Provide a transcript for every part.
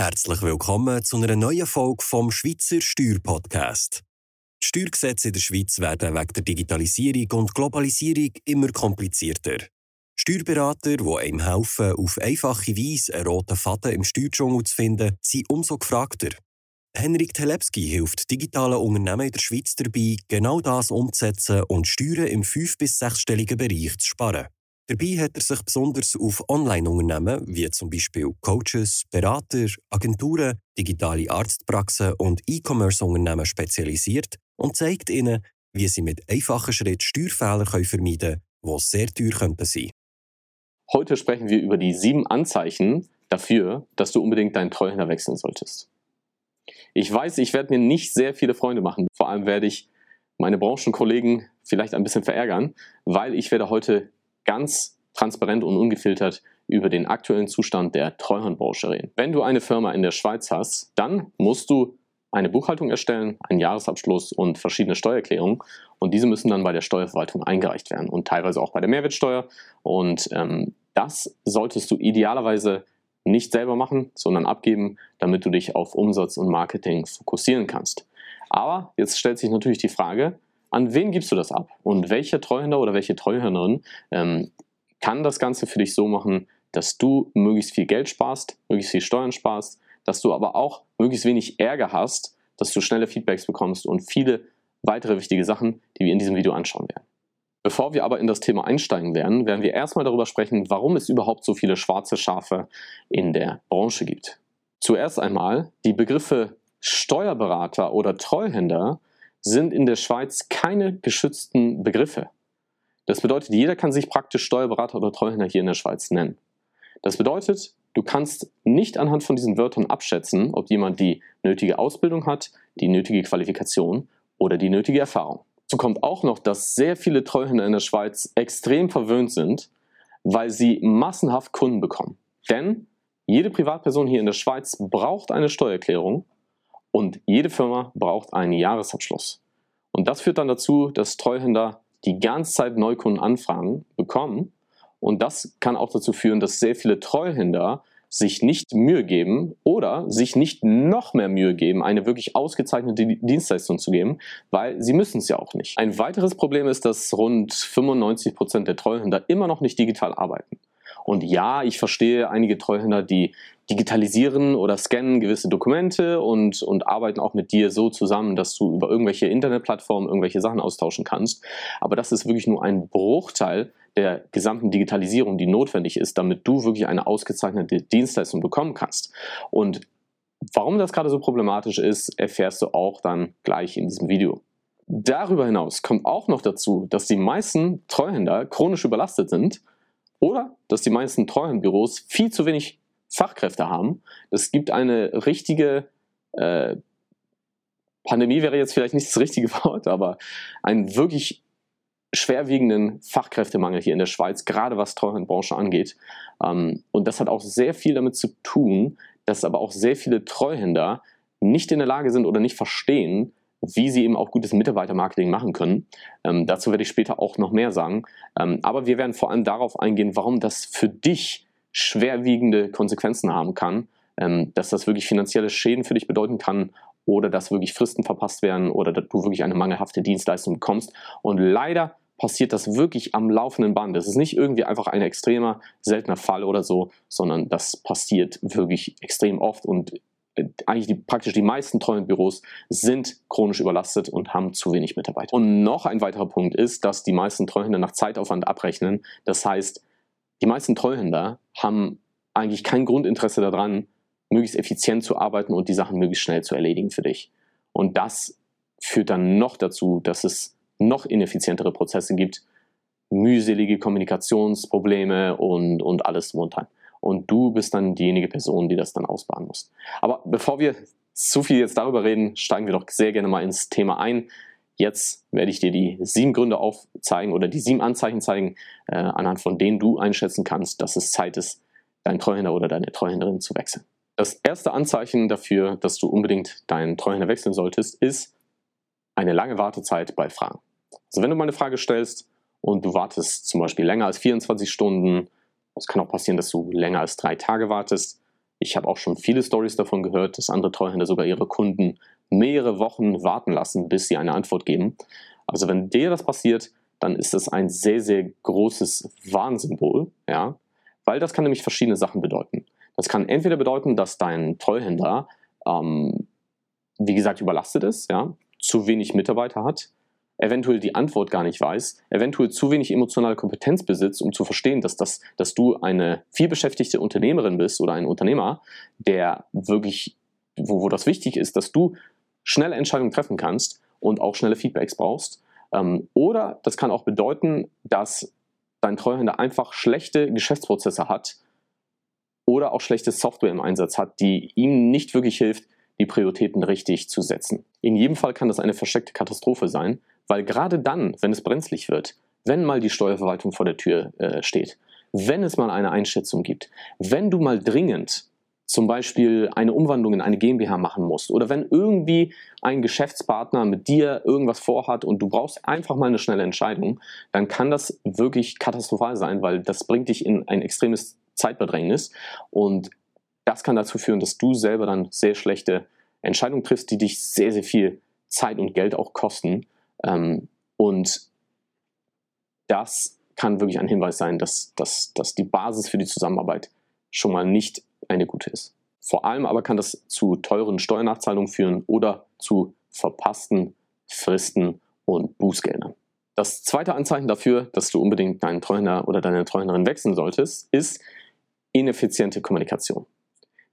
Herzlich willkommen zu einer neuen Folge vom Schweizer Steuerpodcast. Die Steuergesetze in der Schweiz werden wegen der Digitalisierung und Globalisierung immer komplizierter. Steuerberater, die einem helfen, auf einfache Weise einen roten Faden im Steuerdschungel zu finden, sind umso gefragter. Henrik Telepski hilft digitalen Unternehmen in der Schweiz dabei, genau das umzusetzen und Steuern im fünf- bis sechsstelligen Bereich zu sparen. Dabei hat er sich besonders auf Online-Unternehmen wie zum Beispiel Coaches, Berater, Agenturen, digitale Arztpraxen und E-Commerce-Unternehmen spezialisiert und zeigt ihnen, wie sie mit einfachen Schritten Steuerfehler vermeiden können, die sehr teuer könnten sein. Heute sprechen wir über die sieben Anzeichen dafür, dass du unbedingt deinen Treuhänder wechseln solltest. Ich weiß, ich werde mir nicht sehr viele Freunde machen. Vor allem werde ich meine Branchenkollegen vielleicht ein bisschen verärgern, weil ich werde heute ganz transparent und ungefiltert über den aktuellen Zustand der Treuhandbranche reden. Wenn du eine Firma in der Schweiz hast, dann musst du eine Buchhaltung erstellen, einen Jahresabschluss und verschiedene Steuererklärungen. Und diese müssen dann bei der Steuerverwaltung eingereicht werden und teilweise auch bei der Mehrwertsteuer. Und ähm, das solltest du idealerweise nicht selber machen, sondern abgeben, damit du dich auf Umsatz und Marketing fokussieren kannst. Aber jetzt stellt sich natürlich die Frage, an wen gibst du das ab? Und welcher Treuhänder oder welche Treuhänderin ähm, kann das Ganze für dich so machen, dass du möglichst viel Geld sparst, möglichst viel Steuern sparst, dass du aber auch möglichst wenig Ärger hast, dass du schnelle Feedbacks bekommst und viele weitere wichtige Sachen, die wir in diesem Video anschauen werden. Bevor wir aber in das Thema einsteigen werden, werden wir erstmal darüber sprechen, warum es überhaupt so viele schwarze Schafe in der Branche gibt. Zuerst einmal, die Begriffe Steuerberater oder Treuhänder sind in der Schweiz keine geschützten Begriffe. Das bedeutet, jeder kann sich praktisch Steuerberater oder Treuhänder hier in der Schweiz nennen. Das bedeutet, du kannst nicht anhand von diesen Wörtern abschätzen, ob jemand die nötige Ausbildung hat, die nötige Qualifikation oder die nötige Erfahrung. Dazu kommt auch noch, dass sehr viele Treuhänder in der Schweiz extrem verwöhnt sind, weil sie massenhaft Kunden bekommen. Denn jede Privatperson hier in der Schweiz braucht eine Steuererklärung und jede Firma braucht einen Jahresabschluss. Und das führt dann dazu, dass Treuhänder die ganze Zeit Neukundenanfragen bekommen. Und das kann auch dazu führen, dass sehr viele Treuhänder sich nicht Mühe geben oder sich nicht noch mehr Mühe geben, eine wirklich ausgezeichnete Dienstleistung zu geben, weil sie müssen es ja auch nicht. Ein weiteres Problem ist, dass rund 95 Prozent der Treuhänder immer noch nicht digital arbeiten. Und ja, ich verstehe einige Treuhänder, die digitalisieren oder scannen gewisse Dokumente und, und arbeiten auch mit dir so zusammen, dass du über irgendwelche Internetplattformen irgendwelche Sachen austauschen kannst. Aber das ist wirklich nur ein Bruchteil der gesamten Digitalisierung, die notwendig ist, damit du wirklich eine ausgezeichnete Dienstleistung bekommen kannst. Und warum das gerade so problematisch ist, erfährst du auch dann gleich in diesem Video. Darüber hinaus kommt auch noch dazu, dass die meisten Treuhänder chronisch überlastet sind oder dass die meisten Treuhandbüros viel zu wenig Fachkräfte haben. Es gibt eine richtige äh, Pandemie wäre jetzt vielleicht nicht das richtige Wort, aber einen wirklich schwerwiegenden Fachkräftemangel hier in der Schweiz, gerade was Treuhandbranche angeht. Ähm, und das hat auch sehr viel damit zu tun, dass aber auch sehr viele Treuhänder nicht in der Lage sind oder nicht verstehen, wie sie eben auch gutes Mitarbeitermarketing machen können. Ähm, dazu werde ich später auch noch mehr sagen. Ähm, aber wir werden vor allem darauf eingehen, warum das für dich schwerwiegende Konsequenzen haben kann, ähm, dass das wirklich finanzielle Schäden für dich bedeuten kann oder dass wirklich Fristen verpasst werden oder dass du wirklich eine mangelhafte Dienstleistung bekommst. Und leider passiert das wirklich am laufenden Band. Das ist nicht irgendwie einfach ein extremer, seltener Fall oder so, sondern das passiert wirklich extrem oft und eigentlich die, praktisch die meisten Treuhandbüros sind chronisch überlastet und haben zu wenig Mitarbeiter. Und noch ein weiterer Punkt ist, dass die meisten Treuhänder nach Zeitaufwand abrechnen. Das heißt, die meisten Treuhänder haben eigentlich kein Grundinteresse daran, möglichst effizient zu arbeiten und die Sachen möglichst schnell zu erledigen für dich. Und das führt dann noch dazu, dass es noch ineffizientere Prozesse gibt, mühselige Kommunikationsprobleme und, und alles drum und du bist dann diejenige Person, die das dann ausbaden muss. Aber bevor wir zu viel jetzt darüber reden, steigen wir doch sehr gerne mal ins Thema ein. Jetzt werde ich dir die sieben Gründe aufzeigen oder die sieben Anzeichen zeigen, äh, anhand von denen du einschätzen kannst, dass es Zeit ist, deinen Treuhänder oder deine Treuhänderin zu wechseln. Das erste Anzeichen dafür, dass du unbedingt deinen Treuhänder wechseln solltest, ist eine lange Wartezeit bei Fragen. Also wenn du mal eine Frage stellst und du wartest zum Beispiel länger als 24 Stunden es kann auch passieren, dass du länger als drei Tage wartest. Ich habe auch schon viele Stories davon gehört, dass andere Treuhänder sogar ihre Kunden mehrere Wochen warten lassen, bis sie eine Antwort geben. Also wenn dir das passiert, dann ist das ein sehr, sehr großes Warnsymbol, ja, weil das kann nämlich verschiedene Sachen bedeuten. Das kann entweder bedeuten, dass dein Treuhänder, ähm, wie gesagt, überlastet ist, ja, zu wenig Mitarbeiter hat, eventuell die Antwort gar nicht weiß, eventuell zu wenig emotionale Kompetenz besitzt, um zu verstehen, dass, das, dass du eine vielbeschäftigte Unternehmerin bist oder ein Unternehmer, der wirklich, wo, wo das wichtig ist, dass du schnelle Entscheidungen treffen kannst und auch schnelle Feedbacks brauchst. Ähm, oder das kann auch bedeuten, dass dein Treuhänder einfach schlechte Geschäftsprozesse hat oder auch schlechte Software im Einsatz hat, die ihm nicht wirklich hilft, die Prioritäten richtig zu setzen. In jedem Fall kann das eine versteckte Katastrophe sein, weil gerade dann, wenn es brenzlig wird, wenn mal die Steuerverwaltung vor der Tür äh, steht, wenn es mal eine Einschätzung gibt, wenn du mal dringend zum Beispiel eine Umwandlung in eine GmbH machen musst oder wenn irgendwie ein Geschäftspartner mit dir irgendwas vorhat und du brauchst einfach mal eine schnelle Entscheidung, dann kann das wirklich katastrophal sein, weil das bringt dich in ein extremes Zeitbedrängnis. Und das kann dazu führen, dass du selber dann sehr schlechte Entscheidungen triffst, die dich sehr, sehr viel Zeit und Geld auch kosten ähm, und das kann wirklich ein Hinweis sein, dass, dass, dass die Basis für die Zusammenarbeit schon mal nicht eine gute ist. Vor allem aber kann das zu teuren Steuernachzahlungen führen oder zu verpassten Fristen und Bußgeldern. Das zweite Anzeichen dafür, dass du unbedingt deinen Treuhänder oder deine Treuhänderin wechseln solltest, ist ineffiziente Kommunikation.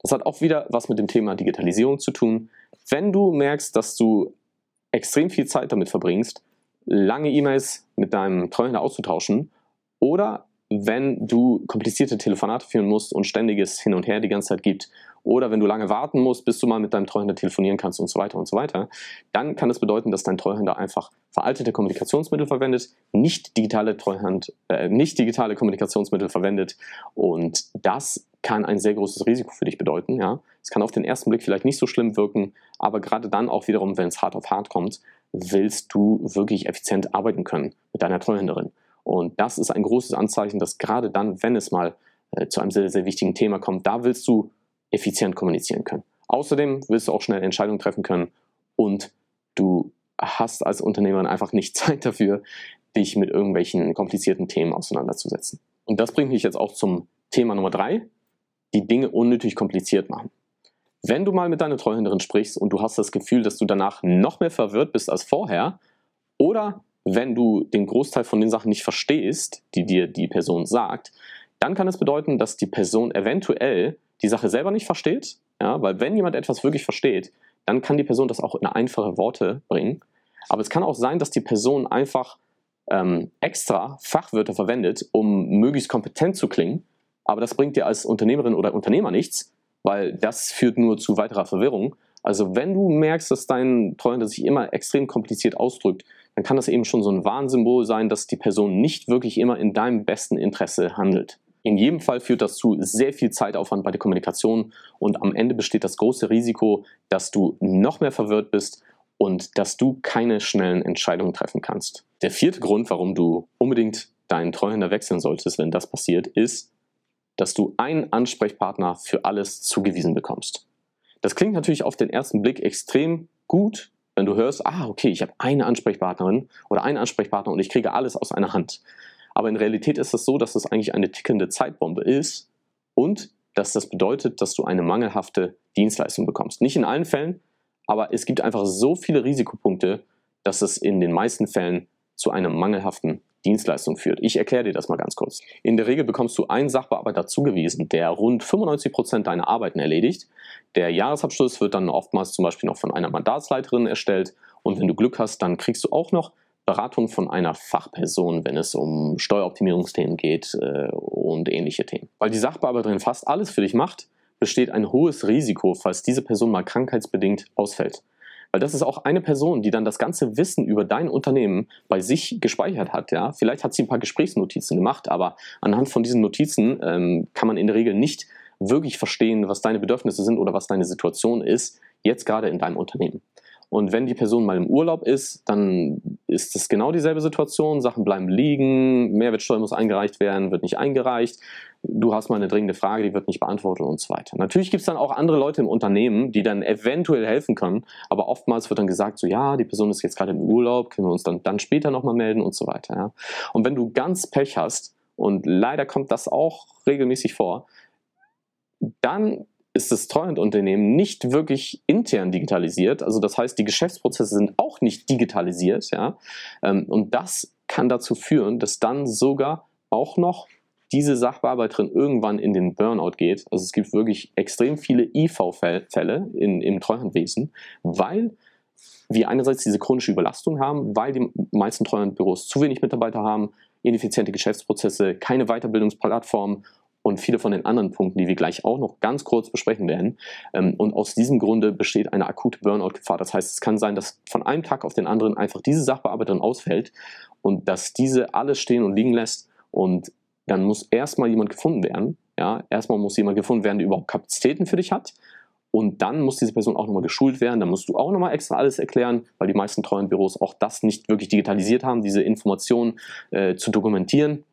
Das hat auch wieder was mit dem Thema Digitalisierung zu tun. Wenn du merkst, dass du extrem viel Zeit damit verbringst, lange E-Mails mit deinem Treuhänder auszutauschen oder wenn du komplizierte Telefonate führen musst und ständiges Hin und Her die ganze Zeit gibt oder wenn du lange warten musst, bis du mal mit deinem Treuhänder telefonieren kannst und so weiter und so weiter, dann kann das bedeuten, dass dein Treuhänder einfach veraltete Kommunikationsmittel verwendet, nicht digitale Treuhand, äh, nicht digitale Kommunikationsmittel verwendet und das kann ein sehr großes Risiko für dich bedeuten. Ja, es kann auf den ersten Blick vielleicht nicht so schlimm wirken, aber gerade dann auch wiederum, wenn es hart auf hart kommt, willst du wirklich effizient arbeiten können mit deiner Treuhänderin. Und das ist ein großes Anzeichen, dass gerade dann, wenn es mal äh, zu einem sehr, sehr wichtigen Thema kommt, da willst du effizient kommunizieren können. Außerdem willst du auch schnell Entscheidungen treffen können und du hast als Unternehmer einfach nicht Zeit dafür, dich mit irgendwelchen komplizierten Themen auseinanderzusetzen. Und das bringt mich jetzt auch zum Thema Nummer drei, die Dinge unnötig kompliziert machen. Wenn du mal mit deiner Treuhänderin sprichst und du hast das Gefühl, dass du danach noch mehr verwirrt bist als vorher, oder wenn du den Großteil von den Sachen nicht verstehst, die dir die Person sagt, dann kann es bedeuten, dass die Person eventuell die Sache selber nicht versteht. Ja, weil wenn jemand etwas wirklich versteht, dann kann die Person das auch in einfache Worte bringen. Aber es kann auch sein, dass die Person einfach ähm, extra Fachwörter verwendet, um möglichst kompetent zu klingen. Aber das bringt dir als Unternehmerin oder Unternehmer nichts, weil das führt nur zu weiterer Verwirrung. Also wenn du merkst, dass dein Treuhänder sich immer extrem kompliziert ausdrückt, dann kann das eben schon so ein Warnsymbol sein, dass die Person nicht wirklich immer in deinem besten Interesse handelt. In jedem Fall führt das zu sehr viel Zeitaufwand bei der Kommunikation und am Ende besteht das große Risiko, dass du noch mehr verwirrt bist und dass du keine schnellen Entscheidungen treffen kannst. Der vierte Grund, warum du unbedingt deinen Treuhänder wechseln solltest, wenn das passiert, ist, dass du einen Ansprechpartner für alles zugewiesen bekommst. Das klingt natürlich auf den ersten Blick extrem gut, wenn du hörst, ah, okay, ich habe eine Ansprechpartnerin oder einen Ansprechpartner und ich kriege alles aus einer Hand. Aber in Realität ist es so, dass das eigentlich eine tickende Zeitbombe ist und dass das bedeutet, dass du eine mangelhafte Dienstleistung bekommst. Nicht in allen Fällen, aber es gibt einfach so viele Risikopunkte, dass es in den meisten Fällen zu einer mangelhaften Dienstleistung führt. Ich erkläre dir das mal ganz kurz. In der Regel bekommst du einen Sachbearbeiter zugewiesen, der rund 95 Prozent deiner Arbeiten erledigt. Der Jahresabschluss wird dann oftmals zum Beispiel noch von einer Mandatsleiterin erstellt und wenn du Glück hast, dann kriegst du auch noch Beratung von einer Fachperson, wenn es um Steueroptimierungsthemen geht äh, und ähnliche Themen. Weil die Sachbearbeiterin fast alles für dich macht, besteht ein hohes Risiko, falls diese Person mal krankheitsbedingt ausfällt. Weil das ist auch eine Person, die dann das ganze Wissen über dein Unternehmen bei sich gespeichert hat. Ja? Vielleicht hat sie ein paar Gesprächsnotizen gemacht, aber anhand von diesen Notizen ähm, kann man in der Regel nicht wirklich verstehen, was deine Bedürfnisse sind oder was deine Situation ist, jetzt gerade in deinem Unternehmen. Und wenn die Person mal im Urlaub ist, dann ist es genau dieselbe Situation. Sachen bleiben liegen, Mehrwertsteuer muss eingereicht werden, wird nicht eingereicht. Du hast mal eine dringende Frage, die wird nicht beantwortet und so weiter. Natürlich gibt es dann auch andere Leute im Unternehmen, die dann eventuell helfen können, aber oftmals wird dann gesagt, so ja, die Person ist jetzt gerade im Urlaub, können wir uns dann, dann später nochmal melden und so weiter. Ja. Und wenn du ganz Pech hast, und leider kommt das auch regelmäßig vor, dann ist das Treuhandunternehmen nicht wirklich intern digitalisiert. Also das heißt, die Geschäftsprozesse sind auch nicht digitalisiert. Ja? Ähm, und das kann dazu führen, dass dann sogar auch noch diese Sachbearbeiterin irgendwann in den Burnout geht. Also es gibt wirklich extrem viele IV-Fälle im Treuhandwesen, weil wir einerseits diese chronische Überlastung haben, weil die meisten Treuhandbüros zu wenig Mitarbeiter haben, ineffiziente Geschäftsprozesse, keine Weiterbildungsplattform und viele von den anderen Punkten, die wir gleich auch noch ganz kurz besprechen werden. Ähm, und aus diesem Grunde besteht eine akute Burnout-Gefahr. Das heißt, es kann sein, dass von einem Tag auf den anderen einfach diese Sachbearbeiterin ausfällt und dass diese alles stehen und liegen lässt und dann muss erstmal jemand gefunden werden. Ja, erstmal muss jemand gefunden werden, der überhaupt Kapazitäten für dich hat. Und dann muss diese Person auch nochmal geschult werden. Dann musst du auch nochmal extra alles erklären, weil die meisten treuen Büros auch das nicht wirklich digitalisiert haben, diese Informationen äh, zu dokumentieren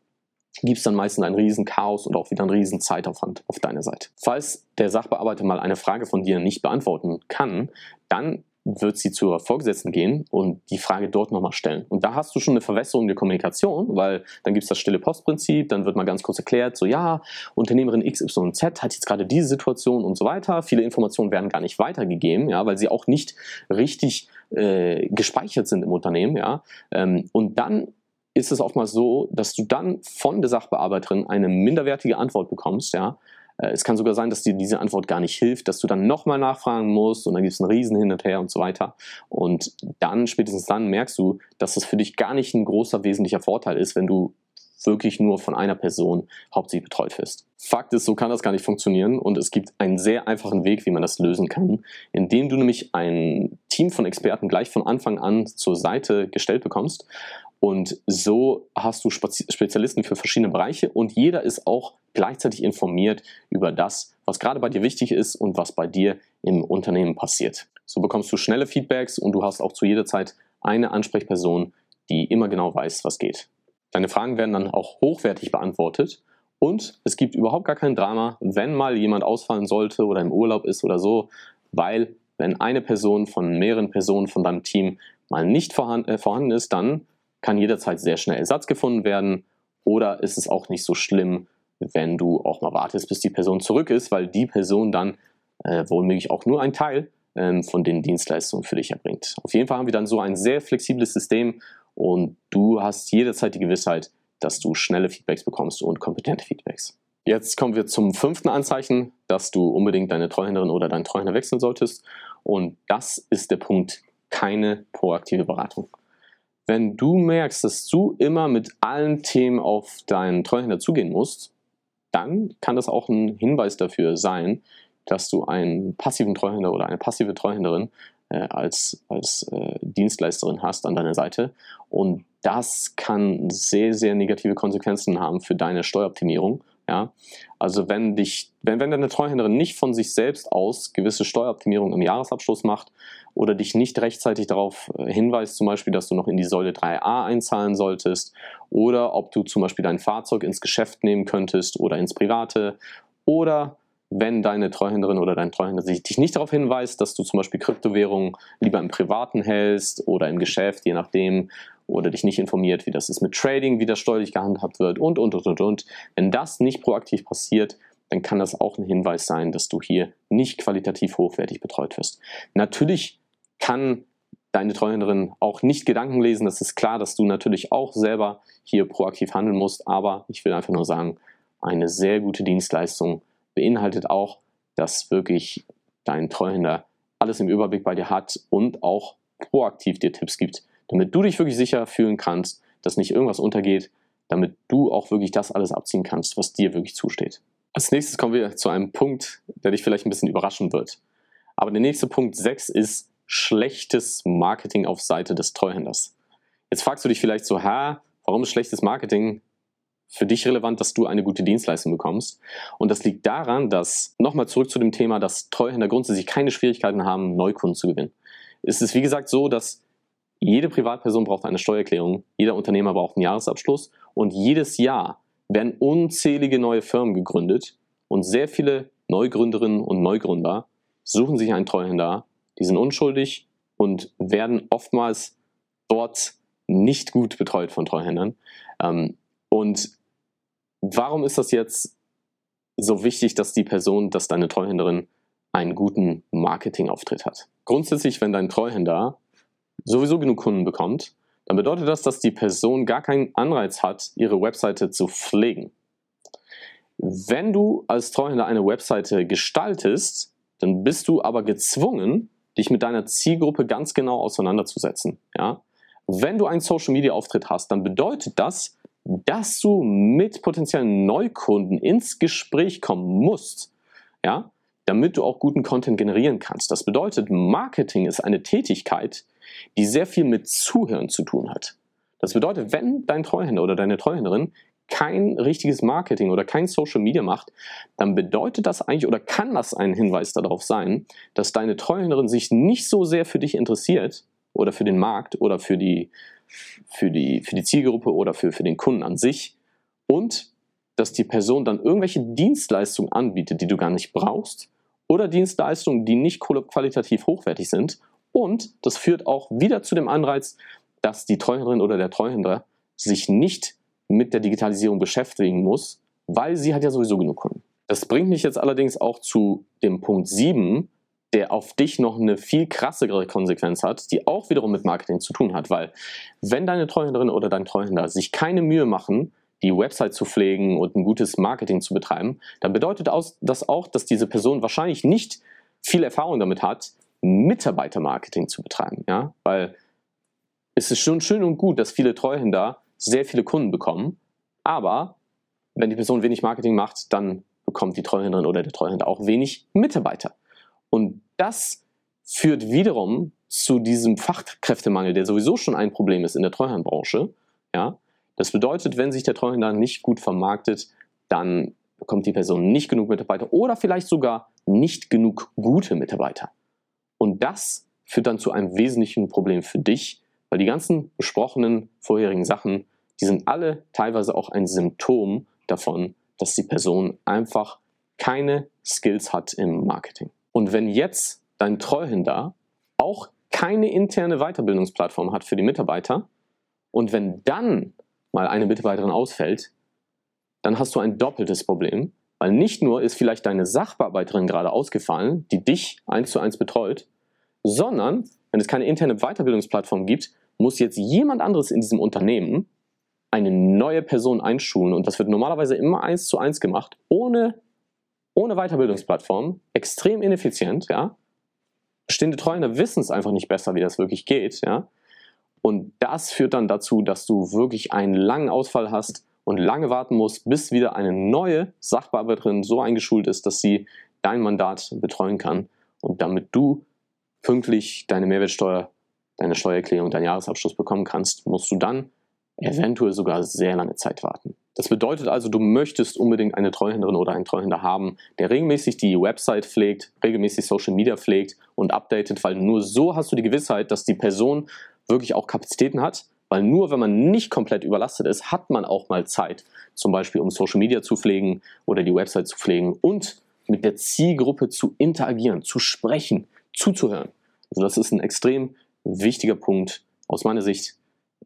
gibt es dann meistens ein riesen Chaos und auch wieder einen riesen Zeitaufwand auf deiner Seite. Falls der Sachbearbeiter mal eine Frage von dir nicht beantworten kann, dann wird sie zur Vorgesetzten gehen und die Frage dort nochmal stellen. Und da hast du schon eine Verwässerung der Kommunikation, weil dann gibt es das stille Postprinzip, dann wird mal ganz kurz erklärt, so ja, Unternehmerin XYZ hat jetzt gerade diese Situation und so weiter. Viele Informationen werden gar nicht weitergegeben, ja, weil sie auch nicht richtig äh, gespeichert sind im Unternehmen, ja. Ähm, und dann ist es oftmals so, dass du dann von der Sachbearbeiterin eine minderwertige Antwort bekommst, ja. Äh, es kann sogar sein, dass dir diese Antwort gar nicht hilft, dass du dann nochmal nachfragen musst und dann gibt es einen Riesen hin und her und so weiter. Und dann, spätestens dann, merkst du, dass das für dich gar nicht ein großer wesentlicher Vorteil ist, wenn du wirklich nur von einer Person hauptsächlich betreut wirst. Fakt ist, so kann das gar nicht funktionieren und es gibt einen sehr einfachen Weg, wie man das lösen kann, indem du nämlich ein Team von Experten gleich von Anfang an zur Seite gestellt bekommst und so hast du Spezialisten für verschiedene Bereiche und jeder ist auch gleichzeitig informiert über das, was gerade bei dir wichtig ist und was bei dir im Unternehmen passiert. So bekommst du schnelle Feedbacks und du hast auch zu jeder Zeit eine Ansprechperson, die immer genau weiß, was geht. Deine Fragen werden dann auch hochwertig beantwortet und es gibt überhaupt gar kein Drama, wenn mal jemand ausfallen sollte oder im Urlaub ist oder so, weil wenn eine Person von mehreren Personen von deinem Team mal nicht vorhanden, äh, vorhanden ist, dann kann jederzeit sehr schnell Ersatz gefunden werden oder ist es auch nicht so schlimm, wenn du auch mal wartest, bis die Person zurück ist, weil die Person dann äh, wohlmöglich auch nur einen Teil ähm, von den Dienstleistungen für dich erbringt. Auf jeden Fall haben wir dann so ein sehr flexibles System und du hast jederzeit die Gewissheit, dass du schnelle Feedbacks bekommst und kompetente Feedbacks. Jetzt kommen wir zum fünften Anzeichen, dass du unbedingt deine Treuhänderin oder deinen Treuhänder wechseln solltest. Und das ist der Punkt, keine proaktive Beratung wenn du merkst, dass du immer mit allen Themen auf deinen Treuhänder zugehen musst, dann kann das auch ein Hinweis dafür sein, dass du einen passiven Treuhänder oder eine passive Treuhänderin äh, als, als äh, Dienstleisterin hast an deiner Seite. Und das kann sehr, sehr negative Konsequenzen haben für deine Steueroptimierung ja? Also wenn dich, wenn, wenn deine Treuhänderin nicht von sich selbst aus gewisse Steueroptimierung im Jahresabschluss macht oder dich nicht rechtzeitig darauf äh, hinweist, zum Beispiel, dass du noch in die Säule 3a einzahlen solltest oder ob du zum Beispiel dein Fahrzeug ins Geschäft nehmen könntest oder ins Private oder wenn deine Treuhänderin oder dein Treuhänder dich nicht darauf hinweist, dass du zum Beispiel Kryptowährungen lieber im Privaten hältst oder im Geschäft, je nachdem, oder dich nicht informiert, wie das ist mit Trading, wie das steuerlich gehandhabt wird und, und, und, und, und. Wenn das nicht proaktiv passiert, dann kann das auch ein Hinweis sein, dass du hier nicht qualitativ hochwertig betreut wirst. Natürlich kann deine Treuhänderin auch nicht Gedanken lesen. Das ist klar, dass du natürlich auch selber hier proaktiv handeln musst. Aber ich will einfach nur sagen, eine sehr gute Dienstleistung beinhaltet auch, dass wirklich dein Treuhänder alles im Überblick bei dir hat und auch proaktiv dir Tipps gibt, damit du dich wirklich sicher fühlen kannst, dass nicht irgendwas untergeht, damit du auch wirklich das alles abziehen kannst, was dir wirklich zusteht. Als nächstes kommen wir zu einem Punkt, der dich vielleicht ein bisschen überraschen wird. Aber der nächste Punkt 6 ist schlechtes Marketing auf Seite des Treuhänders. Jetzt fragst du dich vielleicht so, ha, warum ist schlechtes Marketing für dich relevant, dass du eine gute Dienstleistung bekommst? Und das liegt daran, dass, nochmal zurück zu dem Thema, dass Treuhänder grundsätzlich keine Schwierigkeiten haben, Neukunden zu gewinnen. Es ist wie gesagt so, dass jede Privatperson braucht eine Steuererklärung, jeder Unternehmer braucht einen Jahresabschluss und jedes Jahr werden unzählige neue Firmen gegründet und sehr viele Neugründerinnen und Neugründer suchen sich einen Treuhänder, die sind unschuldig und werden oftmals dort nicht gut betreut von Treuhändern. Ähm, und warum ist das jetzt so wichtig, dass die Person, dass deine Treuhänderin einen guten Marketingauftritt hat? Grundsätzlich, wenn dein Treuhänder sowieso genug Kunden bekommt, dann bedeutet das, dass die Person gar keinen Anreiz hat, ihre Webseite zu pflegen. Wenn du als Treuhänder eine Webseite gestaltest, dann bist du aber gezwungen, dich mit deiner Zielgruppe ganz genau auseinanderzusetzen. Ja? Wenn du einen Social Media Auftritt hast, dann bedeutet das, dass du mit potenziellen Neukunden ins Gespräch kommen musst, ja, damit du auch guten Content generieren kannst. Das bedeutet, Marketing ist eine Tätigkeit, die sehr viel mit Zuhören zu tun hat. Das bedeutet, wenn dein Treuhänder oder deine Treuhänderin kein richtiges Marketing oder kein Social Media macht, dann bedeutet das eigentlich oder kann das ein Hinweis darauf sein, dass deine Treuhänderin sich nicht so sehr für dich interessiert oder für den Markt oder für die, für die, für die Zielgruppe oder für, für den Kunden an sich und dass die Person dann irgendwelche Dienstleistungen anbietet, die du gar nicht brauchst oder Dienstleistungen, die nicht qualitativ hochwertig sind und das führt auch wieder zu dem Anreiz, dass die Treuhänderin oder der Treuhänder sich nicht mit der Digitalisierung beschäftigen muss, weil sie hat ja sowieso genug Kunden. Das bringt mich jetzt allerdings auch zu dem Punkt 7, der auf dich noch eine viel krassere Konsequenz hat, die auch wiederum mit Marketing zu tun hat, weil wenn deine Treuhänderin oder dein Treuhänder sich keine Mühe machen, die Website zu pflegen und ein gutes Marketing zu betreiben, dann bedeutet das auch, dass diese Person wahrscheinlich nicht viel Erfahrung damit hat, Mitarbeitermarketing zu betreiben, ja, weil es ist schon schön und gut, dass viele Treuhänder sehr viele Kunden bekommen, aber wenn die Person wenig Marketing macht, dann bekommt die Treuhänderin oder der Treuhänder auch wenig Mitarbeiter. Und das führt wiederum zu diesem Fachkräftemangel, der sowieso schon ein Problem ist in der Treuhandbranche. Ja? Das bedeutet, wenn sich der Treuhänder nicht gut vermarktet, dann bekommt die Person nicht genug Mitarbeiter oder vielleicht sogar nicht genug gute Mitarbeiter. Und das führt dann zu einem wesentlichen Problem für dich, weil die ganzen besprochenen vorherigen Sachen, die sind alle teilweise auch ein Symptom davon, dass die Person einfach keine Skills hat im Marketing. Und wenn jetzt dein Treuhänder auch keine interne Weiterbildungsplattform hat für die Mitarbeiter und wenn dann mal eine Mitarbeiterin ausfällt, dann hast du ein doppeltes Problem, weil nicht nur ist vielleicht deine Sachbearbeiterin gerade ausgefallen, die dich eins zu eins betreut, sondern wenn es keine interne Weiterbildungsplattform gibt, muss jetzt jemand anderes in diesem Unternehmen eine neue Person einschulen und das wird normalerweise immer eins zu eins gemacht, ohne, ohne Weiterbildungsplattform, extrem ineffizient, ja. Bestehende Treuhänder wissen es einfach nicht besser, wie das wirklich geht, ja. Und das führt dann dazu, dass du wirklich einen langen Ausfall hast und lange warten musst, bis wieder eine neue Sachbearbeiterin so eingeschult ist, dass sie dein Mandat betreuen kann und damit du pünktlich deine Mehrwertsteuer deine Steuererklärung, deinen Jahresabschluss bekommen kannst, musst du dann eventuell sogar sehr lange Zeit warten. Das bedeutet also, du möchtest unbedingt eine Treuhänderin oder einen Treuhänder haben, der regelmäßig die Website pflegt, regelmäßig Social Media pflegt und updatet, weil nur so hast du die Gewissheit, dass die Person wirklich auch Kapazitäten hat, weil nur wenn man nicht komplett überlastet ist, hat man auch mal Zeit, zum Beispiel um Social Media zu pflegen oder die Website zu pflegen und mit der Zielgruppe zu interagieren, zu sprechen, zuzuhören. Also das ist ein extrem wichtiger Punkt aus meiner Sicht,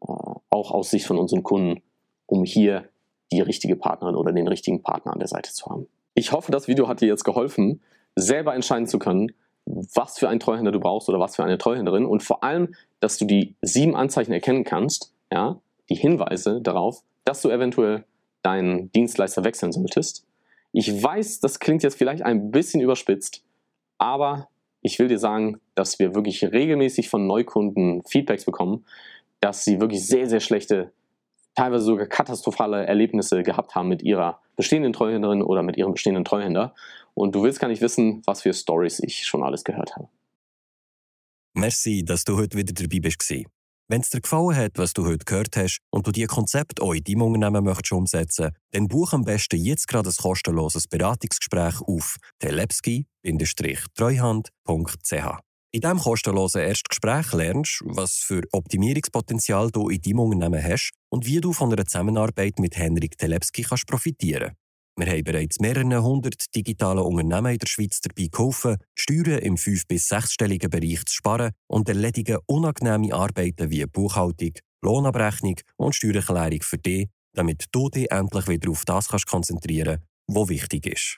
äh, auch aus Sicht von unseren Kunden, um hier die richtige Partnerin oder den richtigen Partner an der Seite zu haben. Ich hoffe, das Video hat dir jetzt geholfen, selber entscheiden zu können, was für einen Treuhänder du brauchst oder was für eine Treuhänderin und vor allem, dass du die sieben Anzeichen erkennen kannst, ja, die Hinweise darauf, dass du eventuell deinen Dienstleister wechseln solltest. Ich weiß, das klingt jetzt vielleicht ein bisschen überspitzt, aber ich will dir sagen, dass wir wirklich regelmäßig von Neukunden Feedbacks bekommen, dass sie wirklich sehr, sehr schlechte, teilweise sogar katastrophale Erlebnisse gehabt haben mit ihrer bestehenden Treuhänderin oder mit ihrem bestehenden Treuhänder. Und du willst gar nicht wissen, was für Stories ich schon alles gehört habe. Merci, dass du heute wieder dabei bist. Wenn es dir gefallen hat, was du heute gehört hast und du dieses Konzept auch in deinem Unternehmen möchtest umsetzen dann buch am besten jetzt gerade ein kostenloses Beratungsgespräch auf telepski-treuhand.ch. In diesem kostenlosen Erstgespräch lernst du, was für Optimierungspotenzial du in deinem Unternehmen hast und wie du von einer Zusammenarbeit mit Henrik Telepski kannst profitieren Wir haben bereits mehrere hundert digitale Unternehmen in der Schweiz dabei geholfen, Steuern im fünf- bis sechsstelligen Bereich zu sparen und erledigen unangenehme Arbeiten wie Buchhaltung, Lohnabrechnung und Steuererklärung für dich, damit du dich endlich wieder auf das kannst konzentrieren kannst, was wichtig ist.